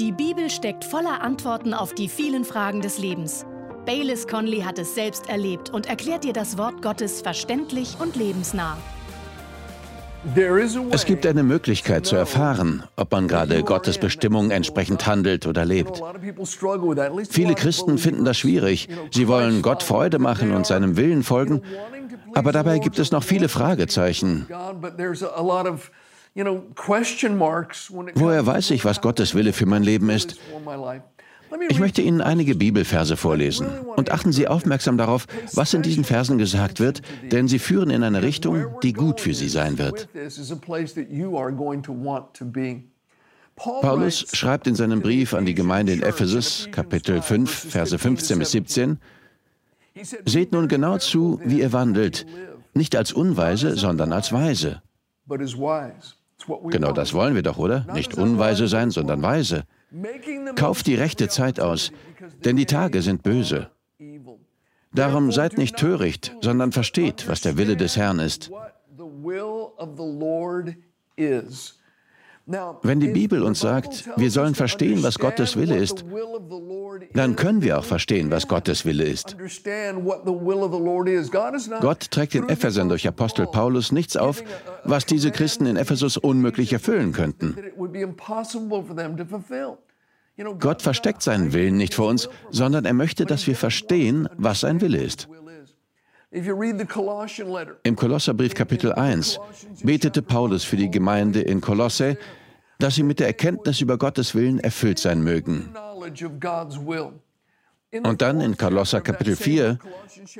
Die Bibel steckt voller Antworten auf die vielen Fragen des Lebens. Baylis Conley hat es selbst erlebt und erklärt dir das Wort Gottes verständlich und lebensnah. Es gibt eine Möglichkeit zu erfahren, ob man gerade Gottes Bestimmung entsprechend handelt oder lebt. Viele Christen finden das schwierig. Sie wollen Gott Freude machen und seinem Willen folgen, aber dabei gibt es noch viele Fragezeichen. Woher weiß ich, was Gottes Wille für mein Leben ist? Ich möchte Ihnen einige Bibelverse vorlesen und achten Sie aufmerksam darauf, was in diesen Versen gesagt wird, denn sie führen in eine Richtung, die gut für Sie sein wird. Paulus schreibt in seinem Brief an die Gemeinde in Ephesus, Kapitel 5, Verse 15 bis 17, Seht nun genau zu, wie ihr wandelt, nicht als Unweise, sondern als Weise. Genau das wollen wir doch, oder? Nicht unweise sein, sondern weise. Kauft die rechte Zeit aus, denn die Tage sind böse. Darum seid nicht töricht, sondern versteht, was der Wille des Herrn ist. Wenn die Bibel uns sagt, wir sollen verstehen, was Gottes Wille ist, dann können wir auch verstehen, was Gottes Wille ist. Gott trägt den Ephesern durch Apostel Paulus nichts auf, was diese Christen in Ephesus unmöglich erfüllen könnten. Gott versteckt seinen Willen nicht vor uns, sondern er möchte, dass wir verstehen, was sein Wille ist. Im Kolosserbrief Kapitel 1 betete Paulus für die Gemeinde in Kolosse, dass sie mit der Erkenntnis über Gottes Willen erfüllt sein mögen. Und dann in Kolosser Kapitel 4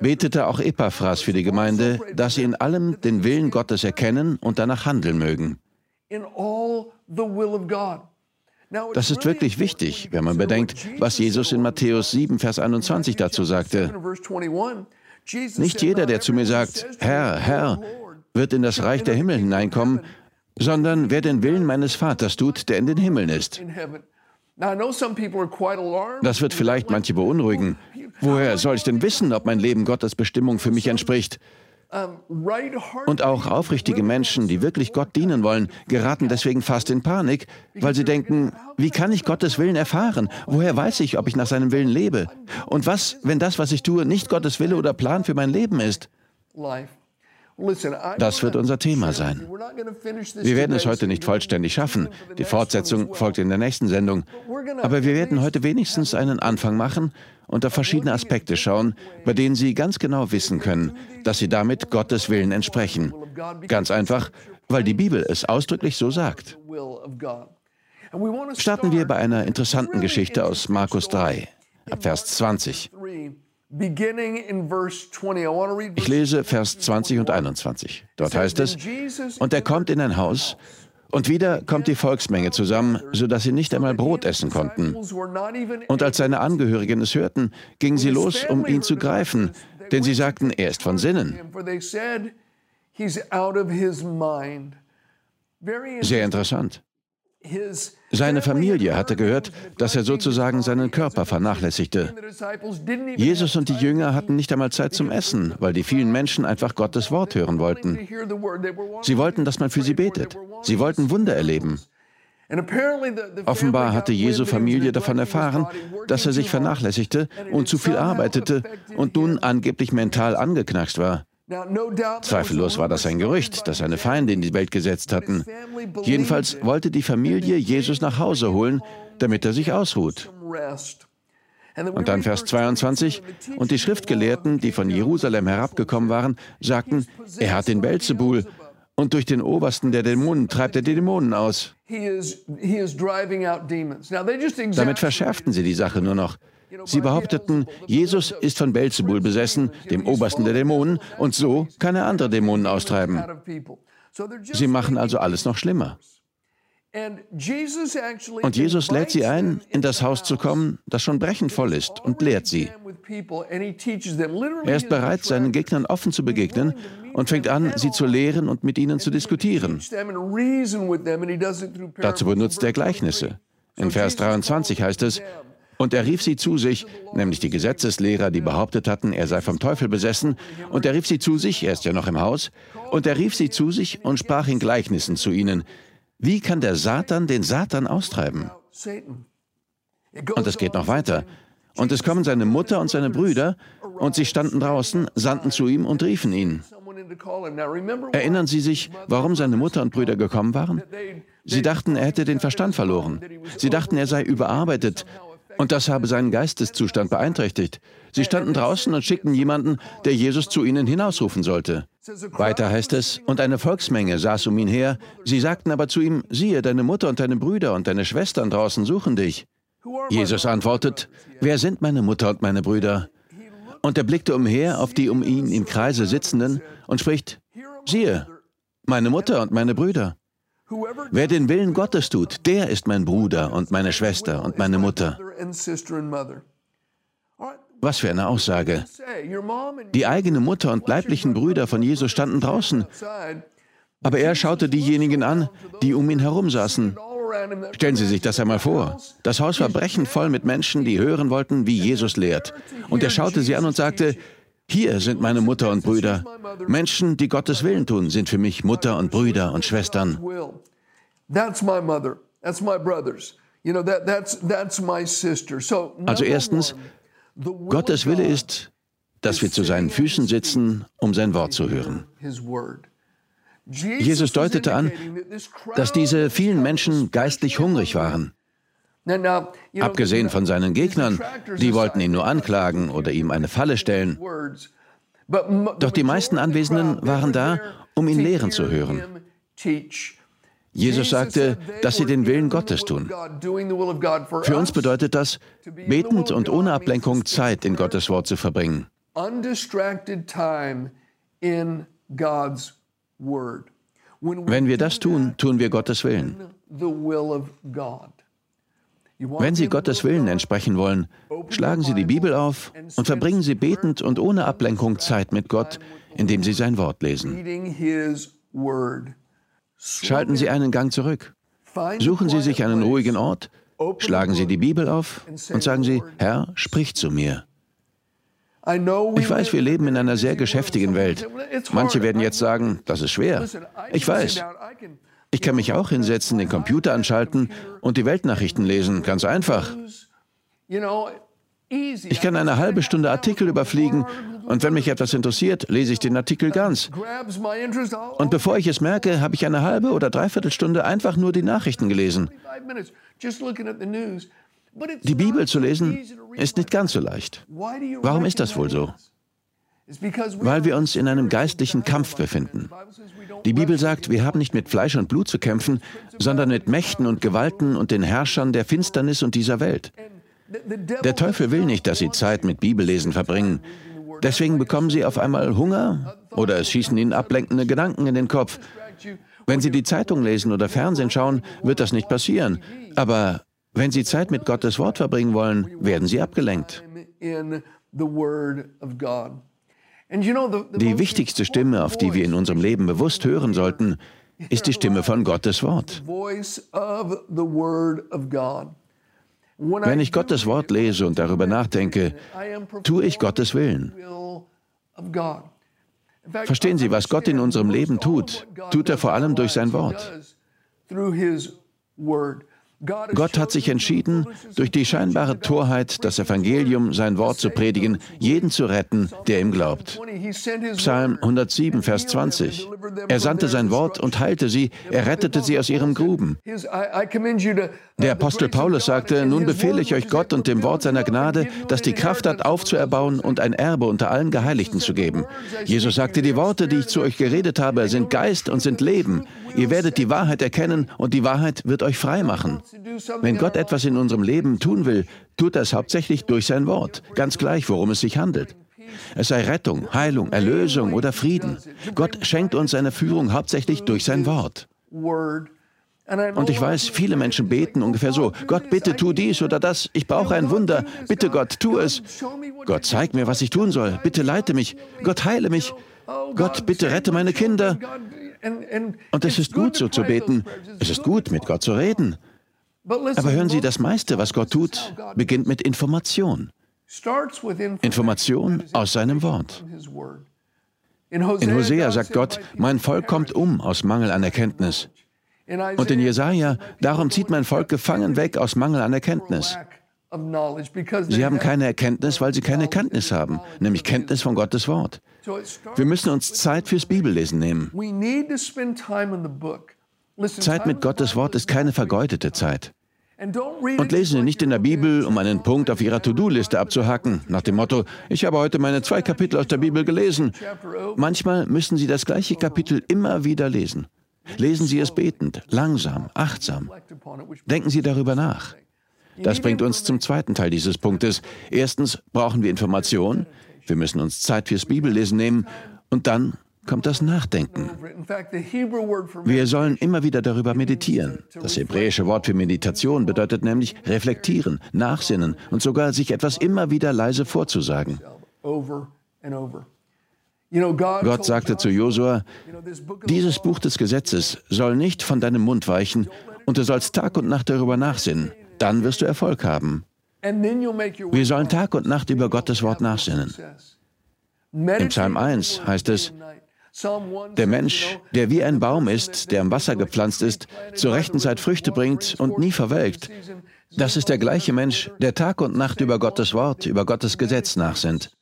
betete auch Epaphras für die Gemeinde, dass sie in allem den Willen Gottes erkennen und danach handeln mögen. Das ist wirklich wichtig, wenn man bedenkt, was Jesus in Matthäus 7, Vers 21 dazu sagte. Nicht jeder, der zu mir sagt, Herr, Herr, wird in das Reich der Himmel hineinkommen, sondern wer den Willen meines Vaters tut, der in den Himmeln ist. Das wird vielleicht manche beunruhigen. Woher soll ich denn wissen, ob mein Leben Gottes Bestimmung für mich entspricht? Und auch aufrichtige Menschen, die wirklich Gott dienen wollen, geraten deswegen fast in Panik, weil sie denken, wie kann ich Gottes Willen erfahren? Woher weiß ich, ob ich nach seinem Willen lebe? Und was, wenn das, was ich tue, nicht Gottes Wille oder Plan für mein Leben ist? Das wird unser Thema sein. Wir werden es heute nicht vollständig schaffen. Die Fortsetzung folgt in der nächsten Sendung. Aber wir werden heute wenigstens einen Anfang machen und auf verschiedene Aspekte schauen, bei denen Sie ganz genau wissen können, dass Sie damit Gottes Willen entsprechen. Ganz einfach, weil die Bibel es ausdrücklich so sagt. Starten wir bei einer interessanten Geschichte aus Markus 3, ab Vers 20. Ich lese Vers 20 und 21. Dort heißt es, und er kommt in ein Haus, und wieder kommt die Volksmenge zusammen, sodass sie nicht einmal Brot essen konnten. Und als seine Angehörigen es hörten, gingen sie los, um ihn zu greifen, denn sie sagten, er ist von Sinnen. Sehr interessant. Seine Familie hatte gehört, dass er sozusagen seinen Körper vernachlässigte. Jesus und die Jünger hatten nicht einmal Zeit zum Essen, weil die vielen Menschen einfach Gottes Wort hören wollten. Sie wollten, dass man für sie betet. Sie wollten Wunder erleben. Offenbar hatte Jesu Familie davon erfahren, dass er sich vernachlässigte und zu viel arbeitete und nun angeblich mental angeknackst war. Zweifellos war das ein Gerücht, das seine Feinde in die Welt gesetzt hatten. Jedenfalls wollte die Familie Jesus nach Hause holen, damit er sich ausruht. Und dann Vers 22. Und die Schriftgelehrten, die von Jerusalem herabgekommen waren, sagten, er hat den Belzebul und durch den Obersten der Dämonen treibt er die Dämonen aus. Damit verschärften sie die Sache nur noch. Sie behaupteten, Jesus ist von Belzebul besessen, dem Obersten der Dämonen, und so kann er andere Dämonen austreiben. Sie machen also alles noch schlimmer. Und Jesus lädt sie ein, in das Haus zu kommen, das schon brechend voll ist, und lehrt sie. Er ist bereit, seinen Gegnern offen zu begegnen und fängt an, sie zu lehren und mit ihnen zu diskutieren. Dazu benutzt er Gleichnisse. In Vers 23 heißt es, und er rief sie zu sich, nämlich die Gesetzeslehrer, die behauptet hatten, er sei vom Teufel besessen. Und er rief sie zu sich, er ist ja noch im Haus. Und er rief sie zu sich und sprach in Gleichnissen zu ihnen. Wie kann der Satan den Satan austreiben? Und es geht noch weiter. Und es kommen seine Mutter und seine Brüder, und sie standen draußen, sandten zu ihm und riefen ihn. Erinnern Sie sich, warum seine Mutter und Brüder gekommen waren? Sie dachten, er hätte den Verstand verloren. Sie dachten, er sei überarbeitet, und das habe seinen Geisteszustand beeinträchtigt. Sie standen draußen und schickten jemanden, der Jesus zu ihnen hinausrufen sollte. Weiter heißt es, und eine Volksmenge saß um ihn her. Sie sagten aber zu ihm, siehe, deine Mutter und deine Brüder und deine Schwestern draußen suchen dich. Jesus antwortet, wer sind meine Mutter und meine Brüder? Und er blickte umher auf die um ihn im Kreise sitzenden und spricht, siehe, meine Mutter und meine Brüder. Wer den Willen Gottes tut, der ist mein Bruder und meine Schwester und meine Mutter. Was für eine Aussage. Die eigene Mutter und leiblichen Brüder von Jesus standen draußen, aber er schaute diejenigen an, die um ihn herum saßen. Stellen Sie sich das einmal vor. Das Haus war brechend voll mit Menschen, die hören wollten, wie Jesus lehrt. Und er schaute sie an und sagte, hier sind meine Mutter und Brüder. Menschen, die Gottes Willen tun, sind für mich Mutter und Brüder und Schwestern. Also erstens, Gottes Wille ist, dass wir zu seinen Füßen sitzen, um sein Wort zu hören. Jesus deutete an, dass diese vielen Menschen geistlich hungrig waren. Abgesehen von seinen Gegnern, die wollten ihn nur anklagen oder ihm eine Falle stellen. Doch die meisten Anwesenden waren da, um ihn lehren zu hören. Jesus sagte, dass sie den Willen Gottes tun. Für uns bedeutet das, betend und ohne Ablenkung Zeit in Gottes Wort zu verbringen. Wenn wir das tun, tun wir Gottes Willen. Wenn Sie Gottes Willen entsprechen wollen, schlagen Sie die Bibel auf und verbringen Sie betend und ohne Ablenkung Zeit mit Gott, indem Sie sein Wort lesen. Schalten Sie einen Gang zurück. Suchen Sie sich einen ruhigen Ort, schlagen Sie die Bibel auf und sagen Sie, Herr, sprich zu mir. Ich weiß, wir leben in einer sehr geschäftigen Welt. Manche werden jetzt sagen, das ist schwer. Ich weiß. Ich kann mich auch hinsetzen, den Computer anschalten und die Weltnachrichten lesen, ganz einfach. Ich kann eine halbe Stunde Artikel überfliegen und wenn mich etwas interessiert, lese ich den Artikel ganz. Und bevor ich es merke, habe ich eine halbe oder dreiviertel Stunde einfach nur die Nachrichten gelesen. Die Bibel zu lesen ist nicht ganz so leicht. Warum ist das wohl so? Weil wir uns in einem geistlichen Kampf befinden. Die Bibel sagt, wir haben nicht mit Fleisch und Blut zu kämpfen, sondern mit Mächten und Gewalten und den Herrschern der Finsternis und dieser Welt. Der Teufel will nicht, dass sie Zeit mit Bibellesen verbringen. Deswegen bekommen sie auf einmal Hunger oder es schießen ihnen ablenkende Gedanken in den Kopf. Wenn sie die Zeitung lesen oder Fernsehen schauen, wird das nicht passieren. Aber wenn sie Zeit mit Gottes Wort verbringen wollen, werden sie abgelenkt. Die wichtigste Stimme, auf die wir in unserem Leben bewusst hören sollten, ist die Stimme von Gottes Wort. Wenn ich Gottes Wort lese und darüber nachdenke, tue ich Gottes Willen. Verstehen Sie, was Gott in unserem Leben tut, tut er vor allem durch sein Wort. Gott hat sich entschieden, durch die scheinbare Torheit, das Evangelium, sein Wort zu predigen, jeden zu retten, der ihm glaubt. Psalm 107, Vers 20. Er sandte sein Wort und heilte sie, er rettete sie aus ihrem Gruben. Der Apostel Paulus sagte, nun befehle ich euch Gott und dem Wort seiner Gnade, das die Kraft hat, aufzuerbauen und ein Erbe unter allen Geheiligten zu geben. Jesus sagte, die Worte, die ich zu euch geredet habe, sind Geist und sind Leben. Ihr werdet die Wahrheit erkennen und die Wahrheit wird euch frei machen. Wenn Gott etwas in unserem Leben tun will, tut er es hauptsächlich durch sein Wort, ganz gleich, worum es sich handelt. Es sei Rettung, Heilung, Erlösung oder Frieden. Gott schenkt uns seine Führung hauptsächlich durch sein Wort. Und ich weiß, viele Menschen beten ungefähr so, Gott, bitte tu dies oder das, ich brauche ein Wunder, bitte Gott, tu es. Gott, zeig mir, was ich tun soll, bitte leite mich, Gott, heile mich, Gott, bitte rette meine Kinder. Und es ist gut, so zu beten, es ist gut, mit Gott zu reden. Aber hören Sie, das meiste, was Gott tut, beginnt mit Information. Information aus seinem Wort. In Hosea sagt Gott, mein Volk kommt um aus Mangel an Erkenntnis. Und in Jesaja, darum zieht mein Volk gefangen weg aus Mangel an Erkenntnis. Sie haben keine Erkenntnis, weil sie keine Kenntnis haben, nämlich Kenntnis von Gottes Wort. Wir müssen uns Zeit fürs Bibellesen nehmen. Zeit mit Gottes Wort ist keine vergeudete Zeit. Und lesen Sie nicht in der Bibel, um einen Punkt auf Ihrer To-Do-Liste abzuhacken, nach dem Motto, ich habe heute meine zwei Kapitel aus der Bibel gelesen. Manchmal müssen Sie das gleiche Kapitel immer wieder lesen. Lesen Sie es betend, langsam, achtsam. Denken Sie darüber nach. Das bringt uns zum zweiten Teil dieses Punktes. Erstens brauchen wir Information. Wir müssen uns Zeit fürs Bibellesen nehmen. Und dann kommt das Nachdenken. Wir sollen immer wieder darüber meditieren. Das hebräische Wort für Meditation bedeutet nämlich reflektieren, nachsinnen und sogar sich etwas immer wieder leise vorzusagen. Gott sagte zu Josua, dieses Buch des Gesetzes soll nicht von deinem Mund weichen und du sollst Tag und Nacht darüber nachsinnen. Dann wirst du Erfolg haben. Wir sollen Tag und Nacht über Gottes Wort nachsinnen. Im Psalm 1 heißt es, der Mensch, der wie ein Baum ist, der im Wasser gepflanzt ist, zur rechten Zeit Früchte bringt und nie verwelkt, das ist der gleiche Mensch, der Tag und Nacht über Gottes Wort, über Gottes Gesetz nachsinnt.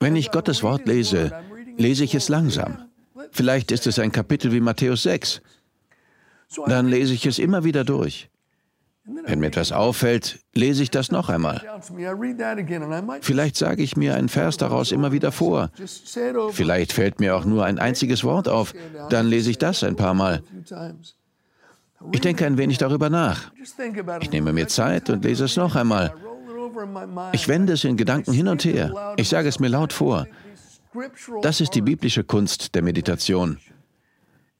Wenn ich Gottes Wort lese, lese ich es langsam. Vielleicht ist es ein Kapitel wie Matthäus 6. Dann lese ich es immer wieder durch. Wenn mir etwas auffällt, lese ich das noch einmal. Vielleicht sage ich mir einen Vers daraus immer wieder vor. Vielleicht fällt mir auch nur ein einziges Wort auf. Dann lese ich das ein paar Mal. Ich denke ein wenig darüber nach. Ich nehme mir Zeit und lese es noch einmal. Ich wende es in Gedanken hin und her. Ich sage es mir laut vor. Das ist die biblische Kunst der Meditation.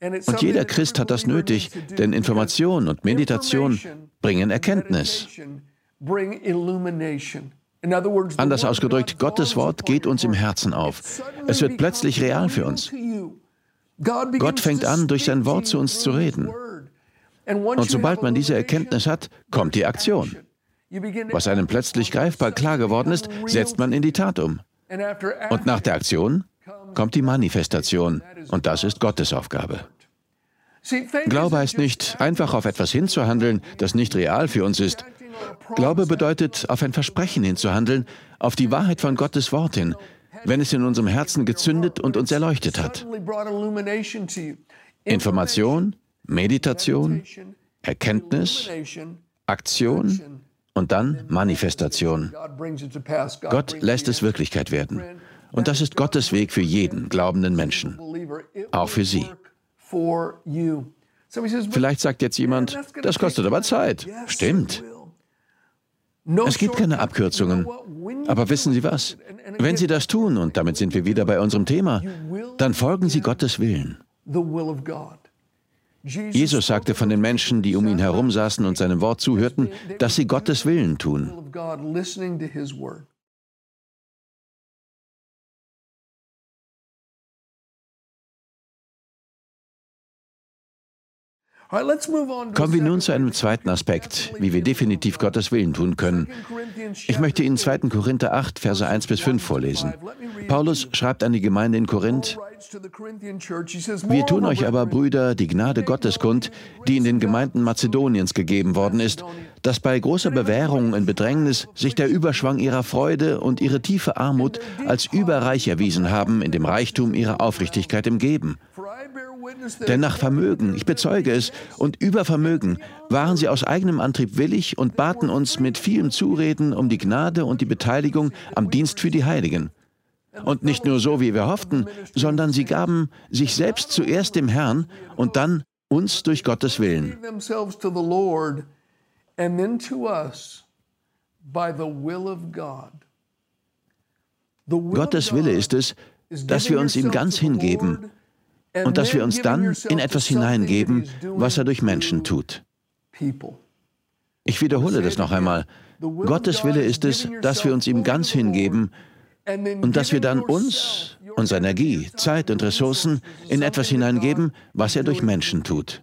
Und jeder Christ hat das nötig, denn Information und Meditation bringen Erkenntnis. Anders ausgedrückt, Gottes Wort geht uns im Herzen auf. Es wird plötzlich real für uns. Gott fängt an, durch sein Wort zu uns zu reden. Und sobald man diese Erkenntnis hat, kommt die Aktion. Was einem plötzlich greifbar klar geworden ist, setzt man in die Tat um. Und nach der Aktion kommt die Manifestation. Und das ist Gottes Aufgabe. Glaube heißt nicht, einfach auf etwas hinzuhandeln, das nicht real für uns ist. Glaube bedeutet, auf ein Versprechen hinzuhandeln, auf die Wahrheit von Gottes Wort hin, wenn es in unserem Herzen gezündet und uns erleuchtet hat. Information, Meditation, Erkenntnis, Aktion und dann Manifestation. Gott lässt es Wirklichkeit werden. Und das ist Gottes Weg für jeden glaubenden Menschen, auch für Sie. Vielleicht sagt jetzt jemand, das kostet aber Zeit. Stimmt. Es gibt keine Abkürzungen. Aber wissen Sie was? Wenn Sie das tun, und damit sind wir wieder bei unserem Thema, dann folgen Sie Gottes Willen. Jesus sagte von den Menschen, die um ihn herum saßen und seinem Wort zuhörten, dass sie Gottes Willen tun. Kommen wir nun zu einem zweiten Aspekt, wie wir definitiv Gottes Willen tun können. Ich möchte Ihnen 2. Korinther 8, Verse 1 bis 5 vorlesen. Paulus schreibt an die Gemeinde in Korinth, wir tun euch aber, Brüder, die Gnade Gottes kund, die in den Gemeinden Mazedoniens gegeben worden ist, dass bei großer Bewährung in Bedrängnis sich der Überschwang ihrer Freude und ihre tiefe Armut als überreich erwiesen haben in dem Reichtum ihrer Aufrichtigkeit im Geben. Denn nach Vermögen, ich bezeuge es, und über Vermögen waren sie aus eigenem Antrieb willig und baten uns mit vielem Zureden um die Gnade und die Beteiligung am Dienst für die Heiligen. Und nicht nur so, wie wir hofften, sondern sie gaben sich selbst zuerst dem Herrn und dann uns durch Gottes Willen. Gottes Wille ist es, dass wir uns ihm ganz hingeben und dass wir uns dann in etwas hineingeben, was er durch Menschen tut. Ich wiederhole das noch einmal. Gottes Wille ist es, dass wir uns ihm ganz hingeben und dass wir dann uns, unsere Energie, Zeit und Ressourcen in etwas hineingeben, was er durch Menschen tut.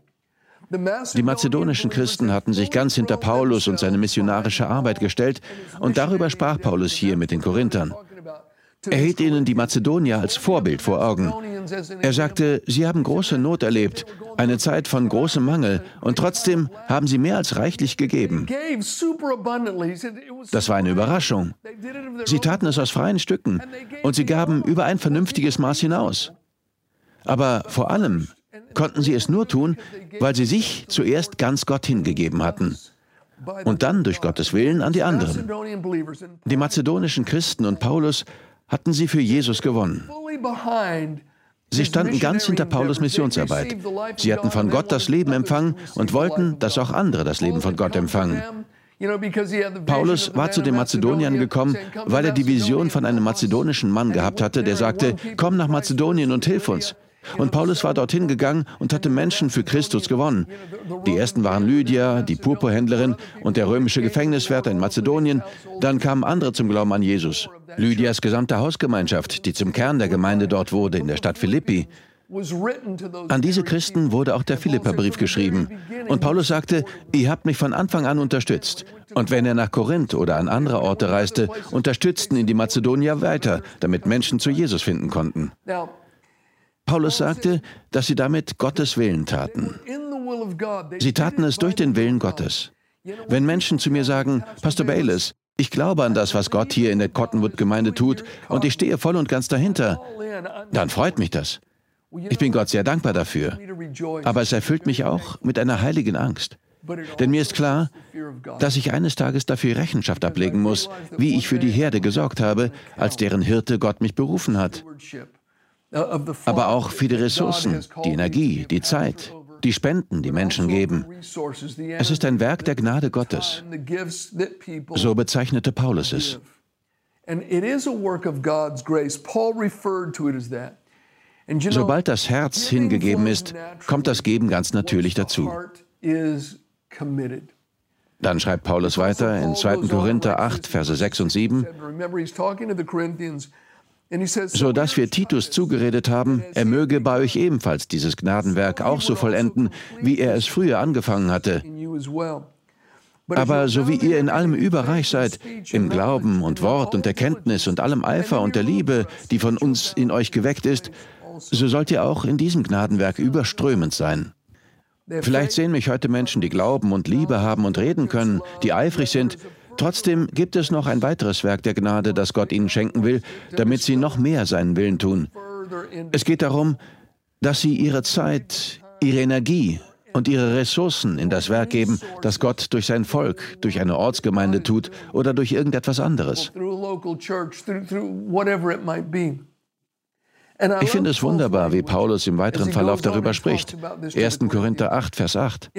Die mazedonischen Christen hatten sich ganz hinter Paulus und seine missionarische Arbeit gestellt und darüber sprach Paulus hier mit den Korinthern. Er hielt ihnen die Mazedonier als Vorbild vor Augen. Er sagte, sie haben große Not erlebt, eine Zeit von großem Mangel, und trotzdem haben sie mehr als reichlich gegeben. Das war eine Überraschung. Sie taten es aus freien Stücken und sie gaben über ein vernünftiges Maß hinaus. Aber vor allem konnten sie es nur tun, weil sie sich zuerst ganz Gott hingegeben hatten und dann durch Gottes Willen an die anderen. Die mazedonischen Christen und Paulus hatten sie für Jesus gewonnen. Sie standen ganz hinter Paulus Missionsarbeit. Sie hatten von Gott das Leben empfangen und wollten, dass auch andere das Leben von Gott empfangen. Paulus war zu den Mazedoniern gekommen, weil er die Vision von einem mazedonischen Mann gehabt hatte, der sagte, komm nach Mazedonien und hilf uns. Und Paulus war dorthin gegangen und hatte Menschen für Christus gewonnen. Die ersten waren Lydia, die Purpurhändlerin und der römische Gefängniswärter in Mazedonien. Dann kamen andere zum Glauben an Jesus. Lydias gesamte Hausgemeinschaft, die zum Kern der Gemeinde dort wurde, in der Stadt Philippi. An diese Christen wurde auch der Philipperbrief geschrieben. Und Paulus sagte, ihr habt mich von Anfang an unterstützt. Und wenn er nach Korinth oder an andere Orte reiste, unterstützten ihn die Mazedonier weiter, damit Menschen zu Jesus finden konnten. Paulus sagte, dass sie damit Gottes Willen taten. Sie taten es durch den Willen Gottes. Wenn Menschen zu mir sagen, Pastor Bayless, ich glaube an das, was Gott hier in der Cottonwood-Gemeinde tut und ich stehe voll und ganz dahinter, dann freut mich das. Ich bin Gott sehr dankbar dafür. Aber es erfüllt mich auch mit einer heiligen Angst. Denn mir ist klar, dass ich eines Tages dafür Rechenschaft ablegen muss, wie ich für die Herde gesorgt habe, als deren Hirte Gott mich berufen hat aber auch für die Ressourcen, die Energie, die Zeit, die Spenden, die Menschen geben. Es ist ein Werk der Gnade Gottes. So bezeichnete Paulus es. Sobald das Herz hingegeben ist, kommt das Geben ganz natürlich dazu. Dann schreibt Paulus weiter in 2. Korinther 8, Verse 6 und 7 so dass wir Titus zugeredet haben, er möge bei euch ebenfalls dieses Gnadenwerk auch so vollenden, wie er es früher angefangen hatte. Aber so wie ihr in allem überreich seid, im Glauben und Wort und Erkenntnis und allem Eifer und der Liebe, die von uns in euch geweckt ist, so sollt ihr auch in diesem Gnadenwerk überströmend sein. Vielleicht sehen mich heute Menschen, die Glauben und Liebe haben und reden können, die eifrig sind, Trotzdem gibt es noch ein weiteres Werk der Gnade, das Gott ihnen schenken will, damit sie noch mehr seinen Willen tun. Es geht darum, dass sie ihre Zeit, ihre Energie und ihre Ressourcen in das Werk geben, das Gott durch sein Volk, durch eine Ortsgemeinde tut oder durch irgendetwas anderes. Ich finde es wunderbar, wie Paulus im weiteren Verlauf darüber spricht. 1. Korinther 8, Vers 8.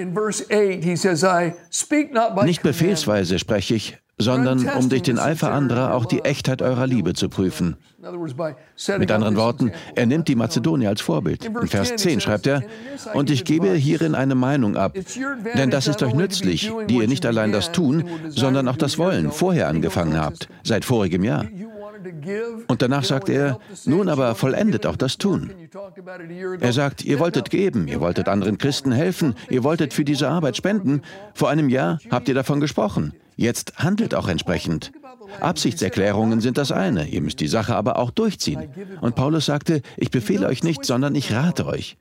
Nicht befehlsweise spreche ich, sondern um durch den Eifer anderer auch die Echtheit eurer Liebe zu prüfen. Mit anderen Worten, er nimmt die Mazedonier als Vorbild. In Vers 10 schreibt er, und ich gebe hierin eine Meinung ab, denn das ist euch nützlich, die ihr nicht allein das Tun, sondern auch das Wollen vorher angefangen habt, seit vorigem Jahr. Und danach sagt er, nun aber vollendet auch das Tun. Er sagt, ihr wolltet geben, ihr wolltet anderen Christen helfen, ihr wolltet für diese Arbeit spenden. Vor einem Jahr habt ihr davon gesprochen. Jetzt handelt auch entsprechend. Absichtserklärungen sind das eine, ihr müsst die Sache aber auch durchziehen. Und Paulus sagte, ich befehle euch nicht, sondern ich rate euch.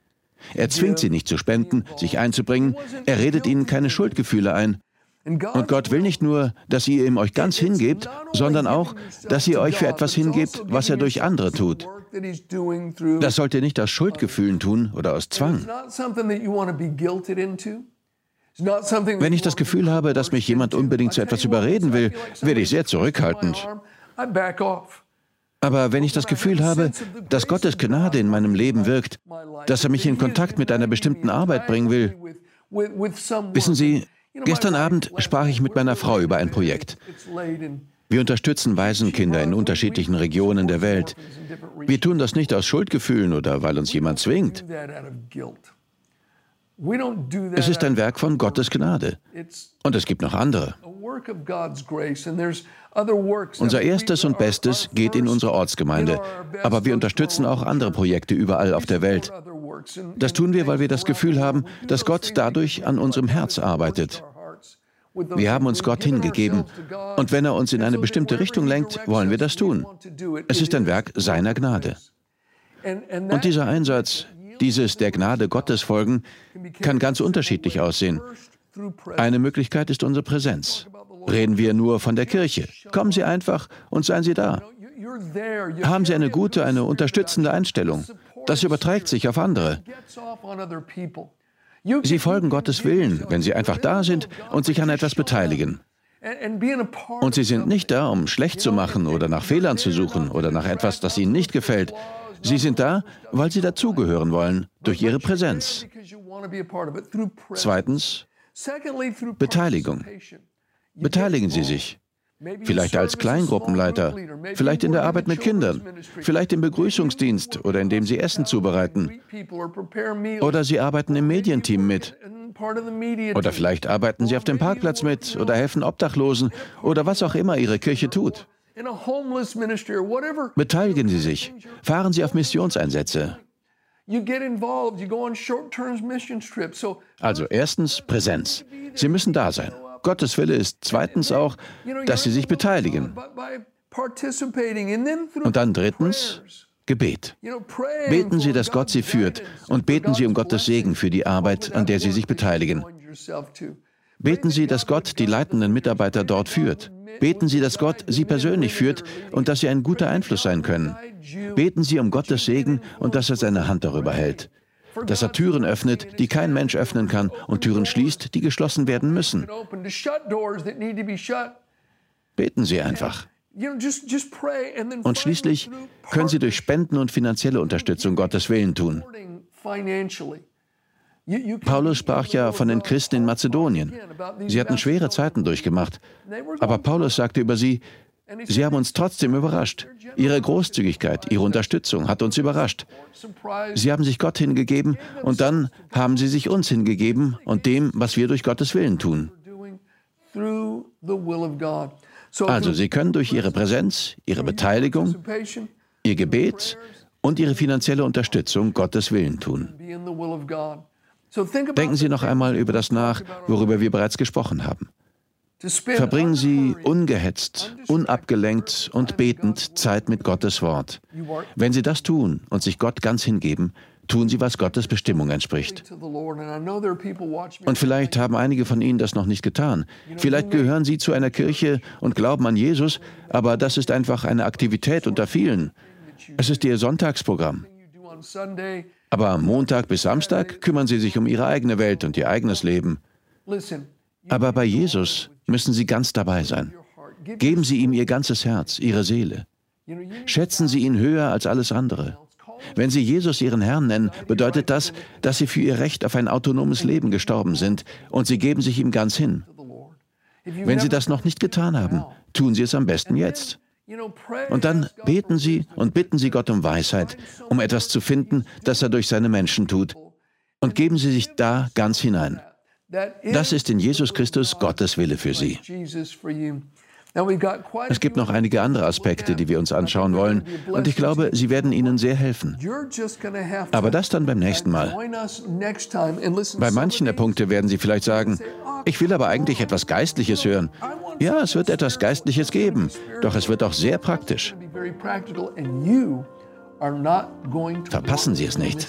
Er zwingt sie nicht zu spenden, sich einzubringen, er redet ihnen keine Schuldgefühle ein. Und Gott will nicht nur, dass ihr ihm euch ganz hingebt, sondern auch, dass ihr euch für etwas hingebt, was er durch andere tut. Das sollt ihr nicht aus Schuldgefühlen tun oder aus Zwang. Wenn ich das Gefühl habe, dass mich jemand unbedingt zu etwas überreden will, werde ich sehr zurückhaltend. Aber wenn ich das Gefühl habe, dass Gottes Gnade in meinem Leben wirkt, dass er mich in Kontakt mit einer bestimmten Arbeit bringen will, wissen Sie, Gestern Abend sprach ich mit meiner Frau über ein Projekt. Wir unterstützen Waisenkinder in unterschiedlichen Regionen der Welt. Wir tun das nicht aus Schuldgefühlen oder weil uns jemand zwingt. Es ist ein Werk von Gottes Gnade. Und es gibt noch andere. Unser erstes und bestes geht in unsere Ortsgemeinde, aber wir unterstützen auch andere Projekte überall auf der Welt. Das tun wir, weil wir das Gefühl haben, dass Gott dadurch an unserem Herz arbeitet. Wir haben uns Gott hingegeben und wenn er uns in eine bestimmte Richtung lenkt, wollen wir das tun. Es ist ein Werk seiner Gnade. Und dieser Einsatz, dieses der Gnade Gottes folgen, kann ganz unterschiedlich aussehen. Eine Möglichkeit ist unsere Präsenz. Reden wir nur von der Kirche. Kommen Sie einfach und seien Sie da. Haben Sie eine gute, eine unterstützende Einstellung. Das überträgt sich auf andere. Sie folgen Gottes Willen, wenn Sie einfach da sind und sich an etwas beteiligen. Und Sie sind nicht da, um schlecht zu machen oder nach Fehlern zu suchen oder nach etwas, das Ihnen nicht gefällt. Sie sind da, weil Sie dazugehören wollen, durch Ihre Präsenz. Zweitens, Beteiligung. Beteiligen Sie sich. Vielleicht als Kleingruppenleiter, vielleicht in der Arbeit mit Kindern, vielleicht im Begrüßungsdienst oder indem Sie Essen zubereiten. Oder Sie arbeiten im Medienteam mit. Oder vielleicht arbeiten Sie auf dem Parkplatz mit oder helfen Obdachlosen oder was auch immer Ihre Kirche tut. Beteiligen Sie sich. Fahren Sie auf Missionseinsätze. Also erstens Präsenz. Sie müssen da sein. Gottes Wille ist zweitens auch, dass Sie sich beteiligen. Und dann drittens Gebet. Beten Sie, dass Gott Sie führt und beten Sie um Gottes Segen für die Arbeit, an der Sie sich beteiligen. Beten Sie, dass Gott die leitenden Mitarbeiter dort führt. Beten Sie, dass Gott Sie persönlich führt und dass Sie ein guter Einfluss sein können. Beten Sie um Gottes Segen und dass er seine Hand darüber hält. Dass er Türen öffnet, die kein Mensch öffnen kann und Türen schließt, die geschlossen werden müssen. Beten Sie einfach. Und schließlich können Sie durch Spenden und finanzielle Unterstützung Gottes Willen tun. Paulus sprach ja von den Christen in Mazedonien. Sie hatten schwere Zeiten durchgemacht. Aber Paulus sagte über sie, sie haben uns trotzdem überrascht. Ihre Großzügigkeit, ihre Unterstützung hat uns überrascht. Sie haben sich Gott hingegeben und dann haben sie sich uns hingegeben und dem, was wir durch Gottes Willen tun. Also Sie können durch Ihre Präsenz, Ihre Beteiligung, Ihr Gebet und Ihre finanzielle Unterstützung Gottes Willen tun. Denken Sie noch einmal über das nach, worüber wir bereits gesprochen haben. Verbringen Sie ungehetzt, unabgelenkt und betend Zeit mit Gottes Wort. Wenn Sie das tun und sich Gott ganz hingeben, tun Sie, was Gottes Bestimmung entspricht. Und vielleicht haben einige von Ihnen das noch nicht getan. Vielleicht gehören Sie zu einer Kirche und glauben an Jesus, aber das ist einfach eine Aktivität unter vielen. Es ist Ihr Sonntagsprogramm. Aber Montag bis Samstag kümmern Sie sich um Ihre eigene Welt und Ihr eigenes Leben. Aber bei Jesus müssen Sie ganz dabei sein. Geben Sie ihm Ihr ganzes Herz, Ihre Seele. Schätzen Sie ihn höher als alles andere. Wenn Sie Jesus Ihren Herrn nennen, bedeutet das, dass Sie für Ihr Recht auf ein autonomes Leben gestorben sind und Sie geben sich ihm ganz hin. Wenn Sie das noch nicht getan haben, tun Sie es am besten jetzt. Und dann beten Sie und bitten Sie Gott um Weisheit, um etwas zu finden, das er durch seine Menschen tut. Und geben Sie sich da ganz hinein. Das ist in Jesus Christus Gottes Wille für Sie. Es gibt noch einige andere Aspekte, die wir uns anschauen wollen, und ich glaube, sie werden Ihnen sehr helfen. Aber das dann beim nächsten Mal. Bei manchen der Punkte werden Sie vielleicht sagen, ich will aber eigentlich etwas Geistliches hören. Ja, es wird etwas Geistliches geben, doch es wird auch sehr praktisch. Verpassen Sie es nicht.